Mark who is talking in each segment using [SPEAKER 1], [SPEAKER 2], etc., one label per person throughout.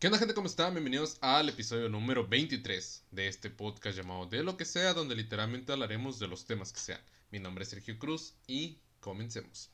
[SPEAKER 1] ¿Qué onda gente? ¿Cómo están? Bienvenidos al episodio número 23 de este podcast llamado De lo que sea, donde literalmente hablaremos de los temas que sean. Mi nombre es Sergio Cruz y comencemos.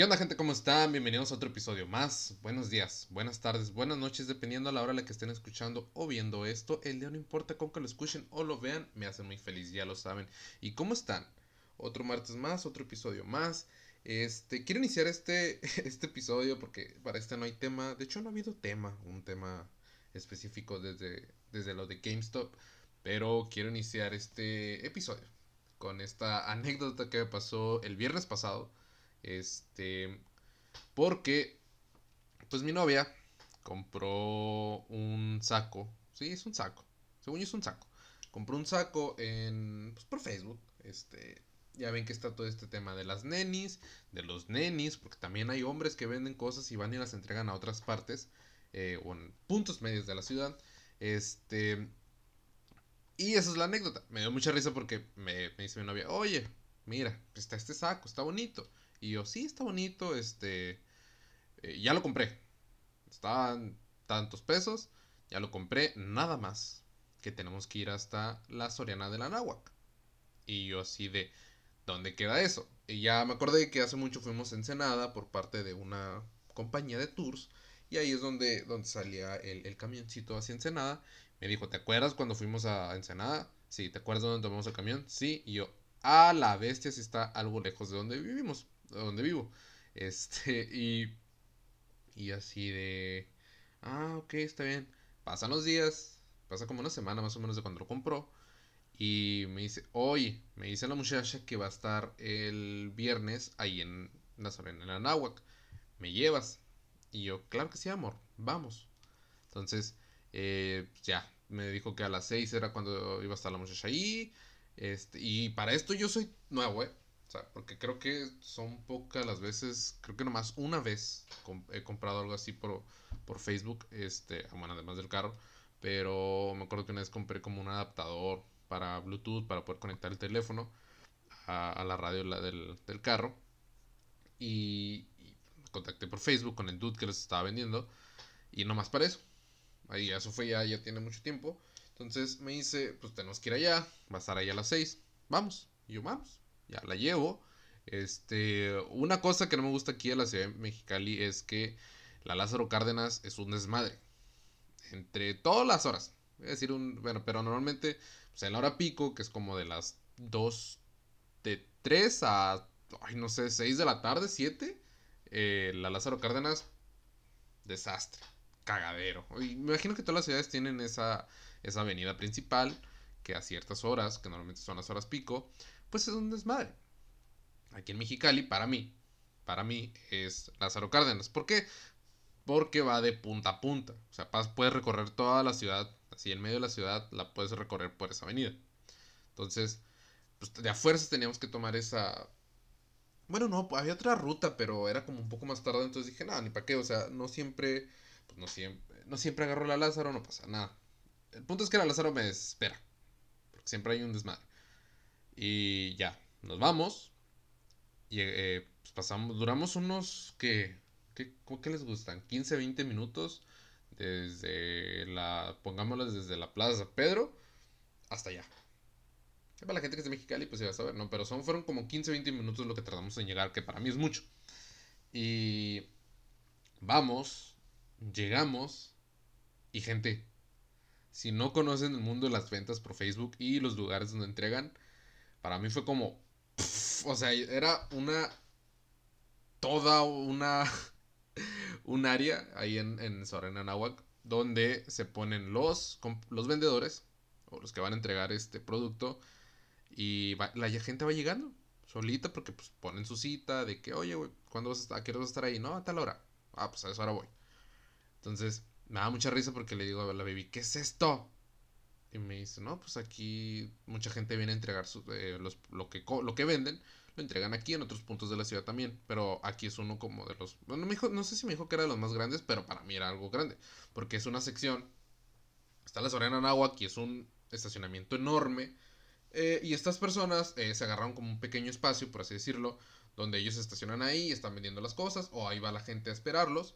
[SPEAKER 1] ¿Qué onda gente? ¿Cómo están? Bienvenidos a otro episodio más. Buenos días, buenas tardes, buenas noches, dependiendo a la hora a la que estén escuchando o viendo esto. El día no importa con que lo escuchen o lo vean, me hace muy feliz, ya lo saben. ¿Y cómo están? Otro martes más, otro episodio más. Este, quiero iniciar este, este episodio porque para este no hay tema. De hecho, no ha habido tema, un tema específico desde, desde lo de GameStop. Pero quiero iniciar este episodio con esta anécdota que me pasó el viernes pasado este, porque, pues mi novia compró un saco. Sí, es un saco. Según yo es un saco. Compró un saco en, pues por Facebook. Este, ya ven que está todo este tema de las nenis, de los nenis, porque también hay hombres que venden cosas y van y las entregan a otras partes eh, o en puntos medios de la ciudad. Este, y esa es la anécdota. Me dio mucha risa porque me, me dice mi novia, oye, mira, está este saco, está bonito. Y yo, sí, está bonito, este, eh, ya lo compré. Estaban tantos pesos, ya lo compré, nada más que tenemos que ir hasta la Soriana de la Náhuac. Y yo así de, ¿dónde queda eso? Y ya me acordé que hace mucho fuimos a Ensenada por parte de una compañía de tours. Y ahí es donde, donde salía el, camioncito hacia Ensenada. Me dijo, ¿te acuerdas cuando fuimos a Ensenada? Sí, ¿te acuerdas dónde tomamos el camión? Sí, y yo, a la bestia, si está algo lejos de donde vivimos donde vivo. Este, y, y así de, ah, ok, está bien. Pasan los días, pasa como una semana más o menos de cuando lo compró. Y me dice, oye, me dice la muchacha que va a estar el viernes ahí en la en la Náhuac. ¿Me llevas? Y yo, claro que sí, amor, vamos. Entonces, eh, ya, me dijo que a las 6 era cuando iba a estar la muchacha ahí. Este, y para esto yo soy nuevo, ¿eh? O sea, porque creo que son pocas las veces, creo que nomás una vez he comprado algo así por, por Facebook, este, bueno, además del carro, pero me acuerdo que una vez compré como un adaptador para Bluetooth para poder conectar el teléfono a, la radio del, del carro y, contacté por Facebook con el dude que les estaba vendiendo y nomás para eso. Ahí eso fue ya, ya tiene mucho tiempo. Entonces me dice, pues tenemos que ir allá, va a estar ahí a las 6, vamos. Y yo, vamos ya la llevo. Este, una cosa que no me gusta aquí en la ciudad de Mexicali es que la Lázaro Cárdenas es un desmadre. Entre todas las horas. Decir un, bueno, pero normalmente, pues en la hora pico, que es como de las 2, de 3 a, ay, no sé, 6 de la tarde, 7, eh, la Lázaro Cárdenas, desastre, cagadero. Me imagino que todas las ciudades tienen esa, esa avenida principal, que a ciertas horas, que normalmente son las horas pico, pues es un desmadre. Aquí en Mexicali, para mí, para mí es Lázaro Cárdenas. ¿Por qué? Porque va de punta a punta. O sea, puedes recorrer toda la ciudad, así en medio de la ciudad, la puedes recorrer por esa avenida. Entonces, pues de a fuerzas teníamos que tomar esa... Bueno, no, había otra ruta, pero era como un poco más tarde, entonces dije, nada, ni para qué, o sea, no siempre, pues no siempre, no siempre agarro la Lázaro, no pasa nada. El punto es que la Lázaro me desespera, porque siempre hay un desmadre. Y ya, nos vamos. Y eh, pues pasamos, duramos unos que, ¿qué, ¿qué les gustan? 15, 20 minutos desde la, pongámoslas desde la Plaza Pedro hasta allá. Para la gente que es de Mexicali, pues ya va a saber, ¿no? Pero son, fueron como 15, 20 minutos lo que tardamos en llegar, que para mí es mucho. Y vamos, llegamos, y gente, si no conocen el mundo de las ventas por Facebook y los lugares donde entregan, para mí fue como, o sea, era una, toda una, un área ahí en, en Sorena donde se ponen los, los vendedores o los que van a entregar este producto y la gente va llegando solita porque pues ponen su cita de que, oye, güey, ¿cuándo vas a estar? ¿A qué hora vas a estar ahí? No, a tal hora. Ah, pues a esa hora voy. Entonces, me da mucha risa porque le digo a la baby, ¿qué es esto? Y me dice, no, pues aquí mucha gente viene a entregar eh, lo, que, lo que venden. Lo entregan aquí en otros puntos de la ciudad también. Pero aquí es uno como de los. Bueno, me dijo, no sé si me dijo que era de los más grandes, pero para mí era algo grande. Porque es una sección. Está la Soriana Nahua, aquí es un estacionamiento enorme. Eh, y estas personas eh, se agarraron como un pequeño espacio, por así decirlo, donde ellos estacionan ahí, están vendiendo las cosas, o ahí va la gente a esperarlos.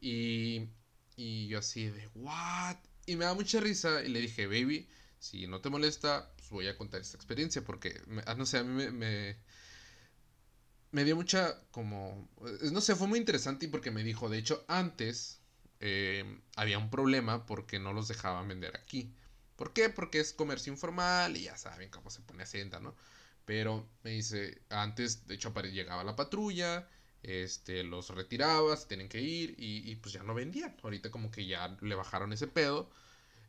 [SPEAKER 1] Y, y yo así de, ¿what? Y me da mucha risa y le dije, baby, si no te molesta, pues voy a contar esta experiencia porque, ah, no sé, a mí me, me, dio mucha como, eh, no sé, fue muy interesante porque me dijo, de hecho, antes eh, había un problema porque no los dejaban vender aquí. ¿Por qué? Porque es comercio informal y ya saben cómo se pone Hacienda, ¿no? Pero me dice, antes, de hecho, llegaba la patrulla, este, los retiraba, se tienen que ir y, y, pues ya no vendían. Ahorita como que ya le bajaron ese pedo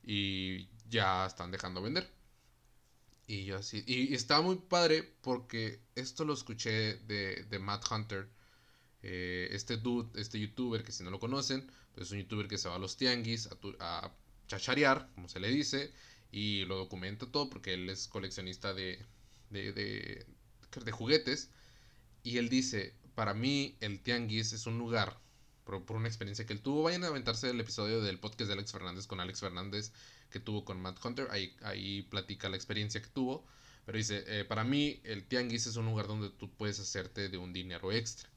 [SPEAKER 1] y ya están dejando vender. Y yo así, y, está muy padre porque esto lo escuché de, de Matt Hunter, eh, este dude, este youtuber que si no lo conocen, pues es un youtuber que se va a los tianguis a, a chacharear, como se le dice, y lo documenta todo porque él es coleccionista de, de, de, de juguetes. Y él dice, para mí el tianguis es un lugar, por, por, una experiencia que él tuvo, vayan a aventarse el episodio del podcast de Alex Fernández con Alex Fernández que tuvo con Matt Hunter, ahí, ahí platica la experiencia que tuvo. Pero dice, eh, para mí el tianguis es un lugar donde tú puedes hacerte de un dinero extra.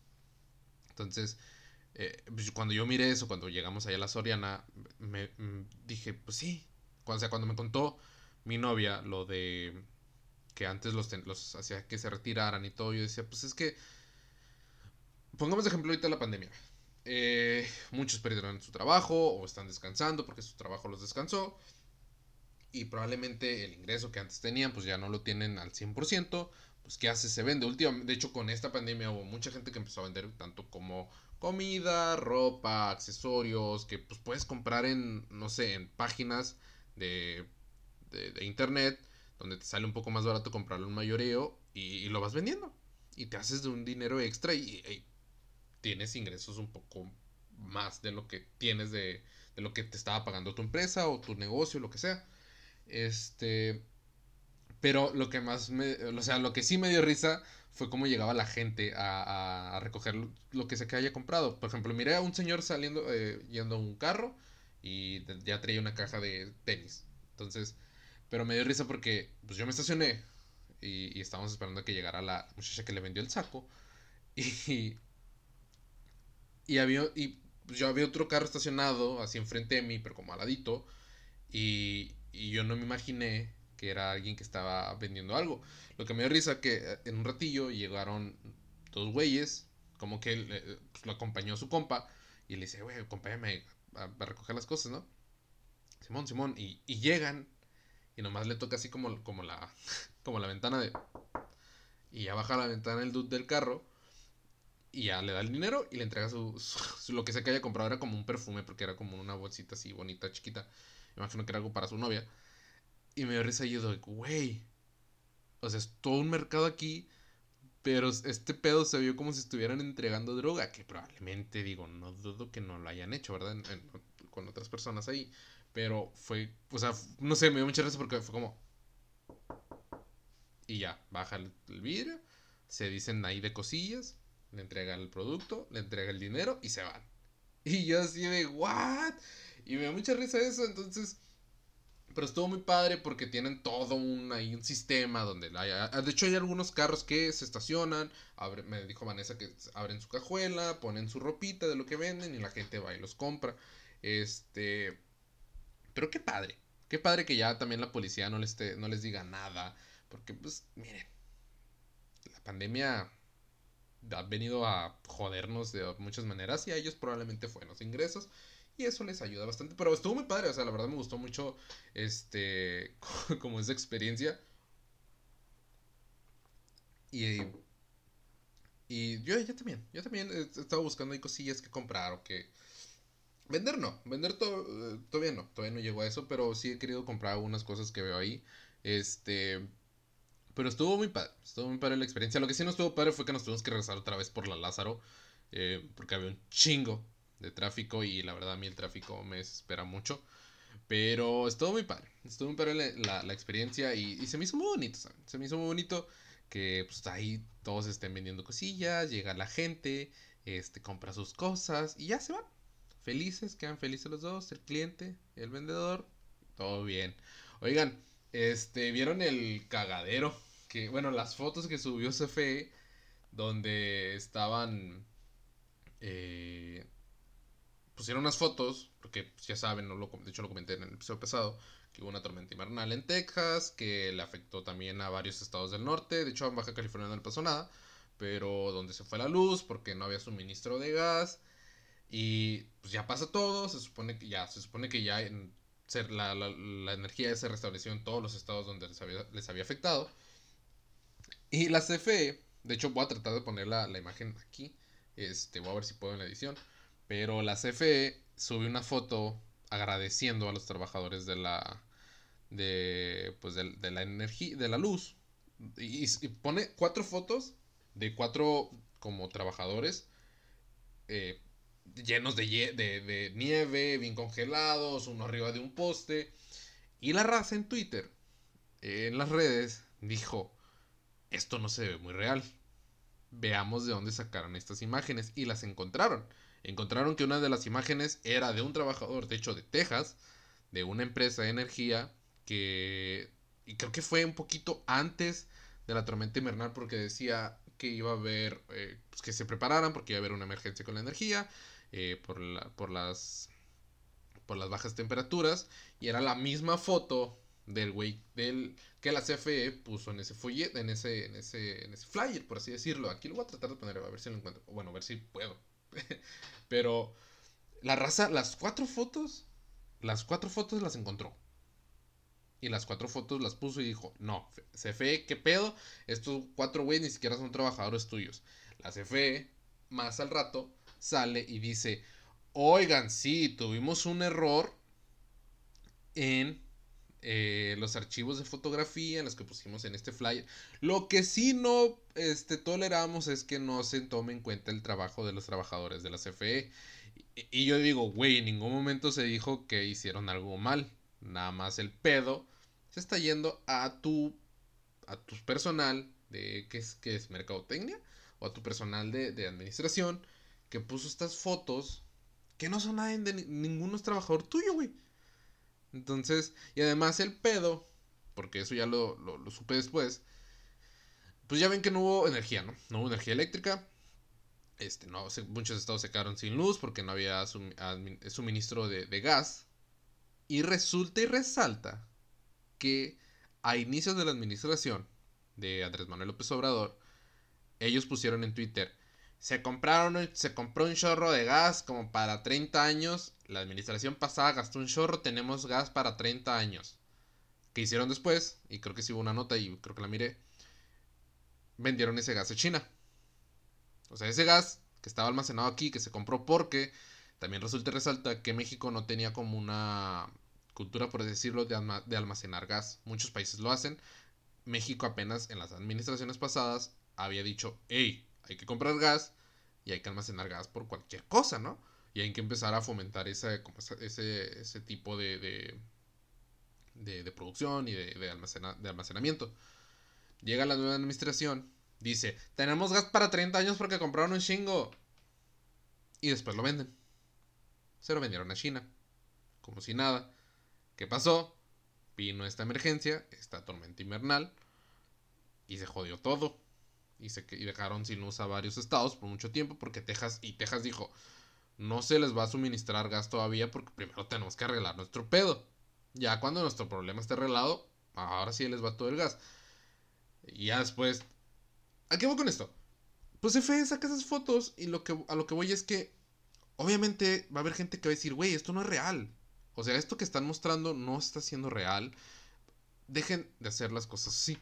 [SPEAKER 1] Entonces, eh, pues, cuando yo miré eso, cuando llegamos allá a la Soriana, me, mm, dije, pues sí. O sea, cuando me contó mi novia lo de que antes los, los hacía que se retiraran y todo, yo decía, pues es que, pongamos de ejemplo ahorita la pandemia. Eh, muchos perdieron su trabajo o están descansando porque su trabajo los descansó y probablemente el ingreso que antes tenían pues ya no lo tienen al 100%, pues ¿qué hace? Se vende. Últimamente, de hecho con esta pandemia hubo mucha gente que empezó a vender tanto como comida, ropa, accesorios, que pues puedes comprar en, no sé, en páginas de, de, internet, donde te sale un poco más barato comprarlo en mayoreo y, lo vas vendiendo. Y te haces de un dinero extra y, y, tienes ingresos un poco más de lo que tienes de, de lo que te estaba pagando tu empresa o tu negocio, lo que sea. Este. Pero lo que más me. O sea, lo que sí me dio risa fue cómo llegaba la gente a, a recoger lo que se que haya comprado. Por ejemplo, miré a un señor saliendo, eh, yendo a un carro y ya traía una caja de tenis. Entonces, pero me dio risa porque pues yo me estacioné y, y estábamos esperando a que llegara la muchacha que le vendió el saco. Y, y había, y yo había otro carro estacionado así enfrente de mí, pero como aladito. Y, y yo no me imaginé que era alguien que estaba vendiendo algo. Lo que me dio risa que eh, en un ratillo llegaron dos güeyes, como que eh, pues, lo acompañó su compa y le dice, güey, acompáñame a, recoger las cosas, ¿no? Simón, Simón, y, y, llegan y nomás le toca así como, como, la, como la ventana de... Y ya baja la ventana el dude del carro y ya le da el dinero y le entrega su, lo que sea que haya comprado. Era como un perfume porque era como una bolsita así bonita, chiquita imagino que era algo para su novia. Y me dio risa y yo güey. O sea, es todo un mercado aquí. Pero este pedo se vio como si estuvieran entregando droga. Que probablemente, digo, no dudo que no lo hayan hecho, ¿verdad? con otras personas ahí. Pero fue, o sea, no sé, me dio mucha risa porque fue como. Y ya, baja el, el vidrio. Se dicen ahí de cosillas. Le entrega el producto, le entrega el dinero y se van. Y yo así de, ¿what? Y me da mucha risa eso, entonces... Pero estuvo muy padre porque tienen todo un, ahí un sistema donde... Hay, de hecho hay algunos carros que se estacionan, me dijo Vanessa que abren su cajuela, ponen su ropita de lo que venden y la gente va y los compra. Este... Pero qué padre. Qué padre que ya también la policía no les, no les diga nada. Porque pues miren, la pandemia ha venido a jodernos de muchas maneras y a ellos probablemente fue los ingresos. Y eso les ayuda bastante. Pero estuvo muy padre, o sea, la verdad me gustó mucho este como esa experiencia. Y, y yo, yo también, yo también he estado buscando ahí cosillas que comprar o que... Vender no, vender to, todavía no, todavía no llegó a eso, pero sí he querido comprar algunas cosas que veo ahí. Este... Pero estuvo muy padre, estuvo muy padre la experiencia. Lo que sí no estuvo padre fue que nos tuvimos que regresar otra vez por la Lázaro, eh, porque había un chingo de tráfico y la verdad a mí el tráfico me espera mucho. Pero estuvo muy padre, estuvo muy padre la, la, experiencia y, se me hizo muy bonito, ¿saben? Se me hizo muy bonito que pues ahí todos estén vendiendo cosillas, llega la gente, este, compra sus cosas y ya se van. Felices, quedan felices los dos, el cliente, el vendedor, todo bien. Oigan, este, ¿vieron el cagadero? Que, bueno, las fotos que subió CFE, donde estaban, eh, pusieron unas fotos, porque pues, ya saben, no lo, de hecho lo comenté en el episodio pasado, que hubo una tormenta invernal en Texas, que le afectó también a varios estados del norte, de hecho en Baja California no le pasó nada, pero donde se fue la luz porque no había suministro de gas y pues ya pasa todo, se supone que ya, se supone que ya en, la, la, energía se restableció en todos los estados donde les había, les había afectado. Y la CFE, de hecho voy a tratar de poner la, la imagen aquí, este, voy a ver si puedo en la edición, pero la CFE subió una foto agradeciendo a los trabajadores de la de pues de, la energía de la luz y, pone cuatro fotos de cuatro como trabajadores eh, llenos de, de, nieve bien congelados uno arriba de un poste y la raza en Twitter en las redes dijo esto no se ve muy real. Veamos de dónde sacaron estas imágenes. Y las encontraron. Encontraron que una de las imágenes era de un trabajador, de hecho de Texas, de una empresa de energía que... Y creo que fue un poquito antes de la tormenta invernal porque decía que iba a haber, eh, pues que se prepararan porque iba a haber una emergencia con la energía eh, por, la, por, las, por las bajas temperaturas. Y era la misma foto del güey del que la CFE puso en ese folleto, en ese, en ese, en ese flyer, por así decirlo. Aquí lo voy a tratar de poner, a ver si lo encuentro. Bueno, a ver si puedo. Pero la raza, las cuatro fotos, las cuatro fotos las encontró. Y las cuatro fotos las puso y dijo, no, CFE, ¿qué pedo? Estos cuatro güeyes ni siquiera son trabajadores tuyos. La CFE, más al rato, sale y dice, oigan, sí, tuvimos un error en eh, los archivos de fotografía en los que pusimos en este flyer. Lo que sí no este, toleramos es que no se tome en cuenta el trabajo de los trabajadores de la CFE. Y, yo digo, güey, en ningún momento se dijo que hicieron algo mal. Nada más el pedo se está yendo a tu, a tu personal de que es, que es mercadotecnia o a tu personal de, de administración que puso estas fotos que no son nadie de ninguno es trabajador tuyo, güey. Entonces, y además el pedo, porque eso ya lo, lo, supe después, pues ya ven que no hubo energía, ¿no? No hubo energía eléctrica. Este, no, muchos estados se quedaron sin luz porque no había suministro de, de gas. Y resulta y resalta que a inicios de la administración de Andrés Manuel López Obrador, ellos pusieron en Twitter, se compraron, se compró un chorro de gas como para 30 años. La administración pasada gastó un chorro, tenemos gas para 30 años. ¿Qué hicieron después? Y creo que sí hubo una nota y creo que la miré. Vendieron ese gas a China. O sea, ese gas que estaba almacenado aquí, que se compró porque también resulta y resalta que México no tenía como una cultura, por decirlo, de, de almacenar gas. Muchos países lo hacen. México apenas en las administraciones pasadas había dicho, hey, hay que comprar gas y hay que almacenar gas por cualquier cosa, ¿no? Y hay que empezar a fomentar ese, ese, tipo de, de, de, producción y de, de, almacenamiento. Llega la nueva administración, dice, tenemos gas para 30 años porque compraron un chingo. Y después lo venden. Se lo vendieron a China. Como si nada. ¿Qué pasó? Vino esta emergencia, esta tormenta invernal. Y se jodió todo y, se, y dejaron sin luz a varios estados por mucho tiempo porque Texas y Texas dijo, no se les va a suministrar gas todavía porque primero tenemos que arreglar nuestro pedo. Ya cuando nuestro problema esté arreglado, ahora sí les va todo el gas. Y ya después... ¿A qué voy con esto? Pues FE saca esas fotos y lo que, a lo que voy es que obviamente va a haber gente que va a decir, güey, esto no es real. O sea, esto que están mostrando no está siendo real. Dejen de hacer las cosas así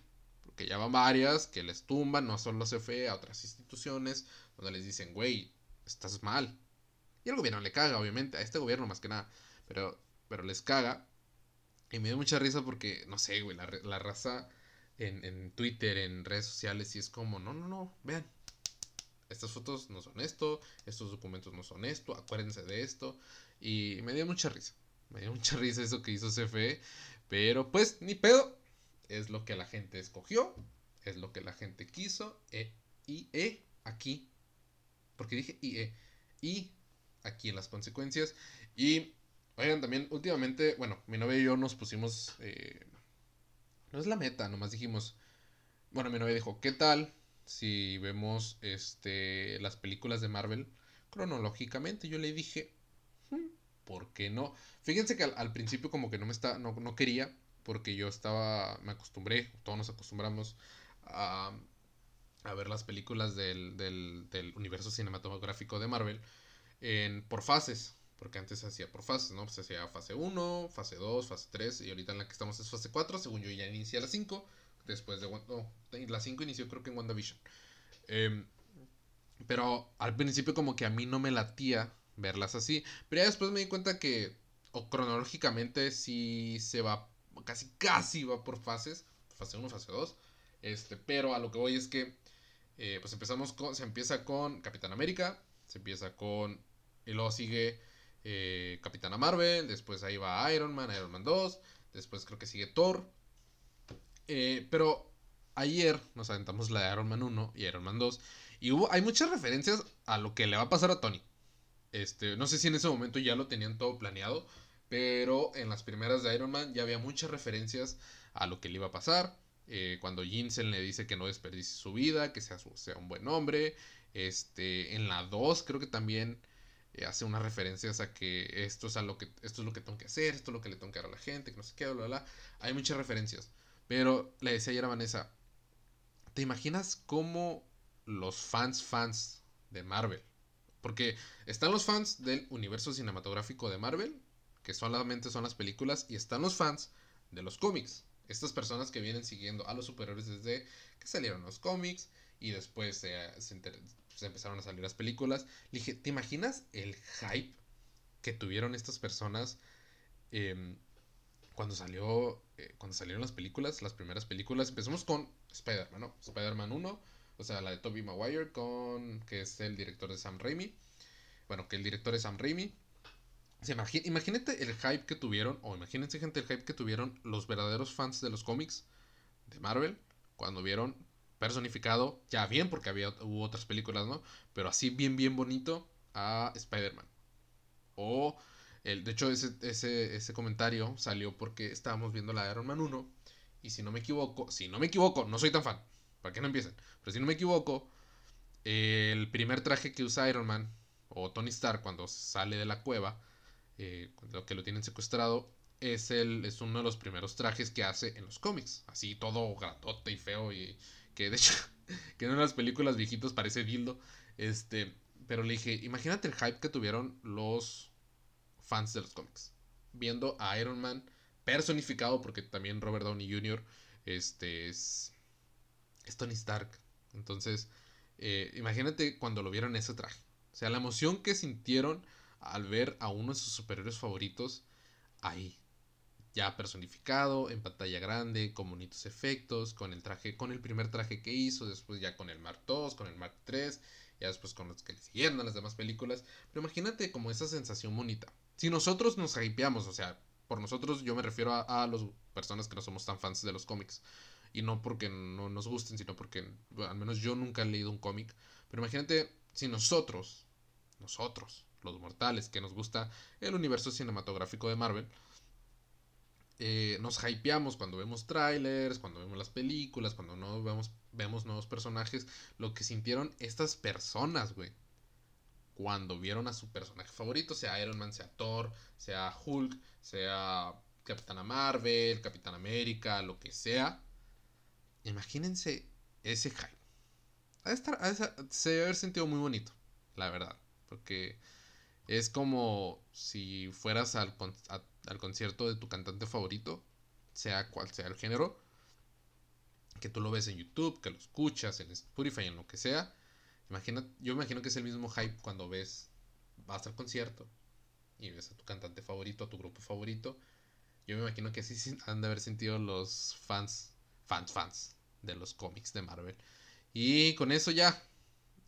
[SPEAKER 1] que ya van varias, que les tumban, no solo CFE, a otras instituciones, donde les dicen, güey, estás mal. Y al gobierno le caga, obviamente, a este gobierno más que nada, pero, pero les caga. Y me dio mucha risa porque, no sé, güey, la, raza en, Twitter, en redes sociales, y es como, no, no, no, vean, estas fotos no son esto, estos documentos no son esto, acuérdense de esto. Y me dio mucha risa. Me dio mucha risa eso que hizo CFE. Pero pues, ni pedo es lo que la gente escogió, es lo que la gente quiso. E, y E, aquí. Porque dije y E. Y aquí en las consecuencias. Y, oigan, también últimamente, bueno, mi novia y yo nos pusimos... Eh, no es la meta, nomás dijimos... Bueno, mi novia dijo, ¿qué tal si vemos este, las películas de Marvel cronológicamente? Yo le dije, hmm, ¿por qué no? Fíjense que al, principio como que no me está, no, no, quería, porque yo estaba, me acostumbré, todos nos acostumbramos a, a ver las películas del, del, del, universo cinematográfico de Marvel en, por fases, porque antes se hacía por fases, ¿no? Se hacía fase 1, fase 2, fase 3, y ahorita en la que estamos es fase 4, según yo ya inicié la 5, después de, no, la 5 inició creo que en WandaVision. Eh, pero al principio como que a mí no me latía verlas así. Pero ya después me di cuenta que o cronológicamente sí se va, casi casi va por fases. Fase 1, fase 2. Este, pero a lo que voy es que eh, pues empezamos con, se empieza con Capitán América, se empieza con, y luego sigue eh, Capitana Marvel, después ahí va Iron Man, Iron Man 2, después creo que sigue Thor. Eh, pero ayer nos aventamos la de Iron Man 1 y Iron Man 2 y hubo, hay muchas referencias a lo que le va a pasar a Tony. Este, no sé si en ese momento ya lo tenían todo planeado, pero en las primeras de Iron Man ya había muchas referencias a lo que le iba a pasar. Eh, cuando Jinsen le dice que no desperdicie su vida, que sea, sea un buen hombre. Este, en la 2 creo que también hace unas referencias a que esto es, a lo que esto es lo que tengo que hacer, esto es lo que le tengo que dar a la gente, que no sé qué, bla, bla, bla. Hay muchas referencias. Pero le decía ayer a Vanessa, ¿te imaginas cómo los fans fans de Marvel. Porque están los fans del universo cinematográfico de Marvel, que solamente son las películas, y están los fans de los cómics. Estas personas que vienen siguiendo a los superhéroes desde que salieron los cómics y después se, empezaron a salir las películas. Dije, ¿te imaginas el hype que tuvieron estas personas em, cuando salió eh, cuando salieron las películas, las primeras películas? Empezamos con Spider-Man, ¿no? Spider-Man 1 o sea, la de Tobey Maguire, con, que es el director de Sam Raimi. Bueno, que el director es Sam Raimi. imagínate el hype que tuvieron, o imagínense gente el hype que tuvieron los verdaderos fans de los cómics de Marvel cuando vieron personificado, ya bien porque había hubo otras películas, ¿no? Pero así bien bien bonito a Spider-Man. O el, de hecho ese, ese, ese comentario salió porque estábamos viendo la Iron Man 1 y si no me equivoco, si no me equivoco, no soy tan fan, para que no empiecen. Pero si no me equivoco, el primer traje que usa Iron Man o Tony Stark cuando sale de la cueva, eh, que lo tienen secuestrado, es, el, es uno de los primeros trajes que hace en los cómics. Así todo gratote y feo y que de hecho, que en las películas viejitos parece dildo. Este, pero le dije, imagínate el hype que tuvieron los fans de los cómics. Viendo a Iron Man personificado, porque también Robert Downey Jr. Este, es, es Tony Stark. Entonces, eh, imagínate cuando lo vieron ese traje. O sea, la emoción que sintieron al ver a uno de sus superhéroes favoritos ahí. Ya personificado, en pantalla grande, con bonitos efectos, con el traje, con el primer traje que hizo, después ya con el Mark II, con el Mark III, ya después con los que le siguieron a las demás películas. Pero imagínate como esa sensación bonita. Si nosotros nos hypeamos, o sea, por nosotros yo me refiero a, a las personas que no somos tan fans de los cómics y no porque no nos gusten, sino porque al menos yo nunca he leído un cómic. Pero imagínate si nosotros, nosotros, los mortales, que nos gusta el universo cinematográfico de Marvel, eh, nos hypeamos cuando vemos trailers, cuando vemos las películas, cuando no vemos, vemos nuevos personajes, lo que sintieron estas personas, güey. Cuando vieron a su personaje favorito, sea Iron Man, sea Thor, sea Hulk, sea Capitana Marvel, Capitán América, lo que sea Imagínense ese hype. A estar, se debe haber sentido muy bonito, la verdad. Porque es como si fueras al, al concierto de tu cantante favorito, sea cual sea el género, que tú lo ves en YouTube, que lo escuchas en Spotify, en lo que sea. Imagina, yo imagino que es el mismo hype cuando ves, vas al concierto y ves a tu cantante favorito, a tu grupo favorito. Yo me imagino que así han de haber sentido los fans, fans, fans de los cómics de Marvel. Y con eso ya,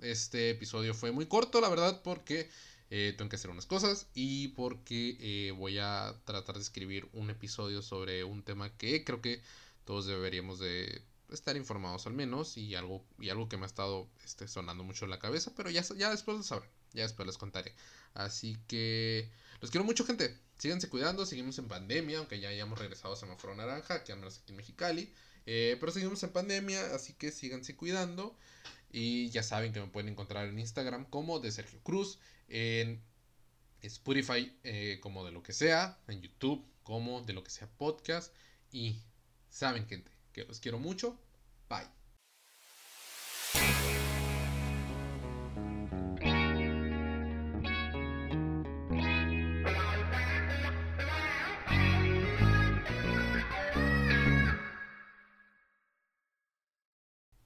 [SPEAKER 1] este episodio fue muy corto, la verdad, porque eh, tengo que hacer unas cosas y porque eh, voy a tratar de escribir un episodio sobre un tema que creo que todos deberíamos de estar informados al menos y algo, y algo que me ha estado este, sonando mucho en la cabeza, pero ya, ya después lo sabrán, ya después les contaré. Así que los quiero mucho gente, síganse cuidando, seguimos en pandemia, aunque ya hayamos regresado a semáforo naranja, que al menos aquí en Mexicali, eh, pero seguimos en pandemia, así que síganse cuidando. Y ya saben que me pueden encontrar en Instagram como de Sergio Cruz, en Spotify eh, como de lo que sea, en YouTube como de lo que sea podcast. Y saben, gente, que los quiero mucho. Bye.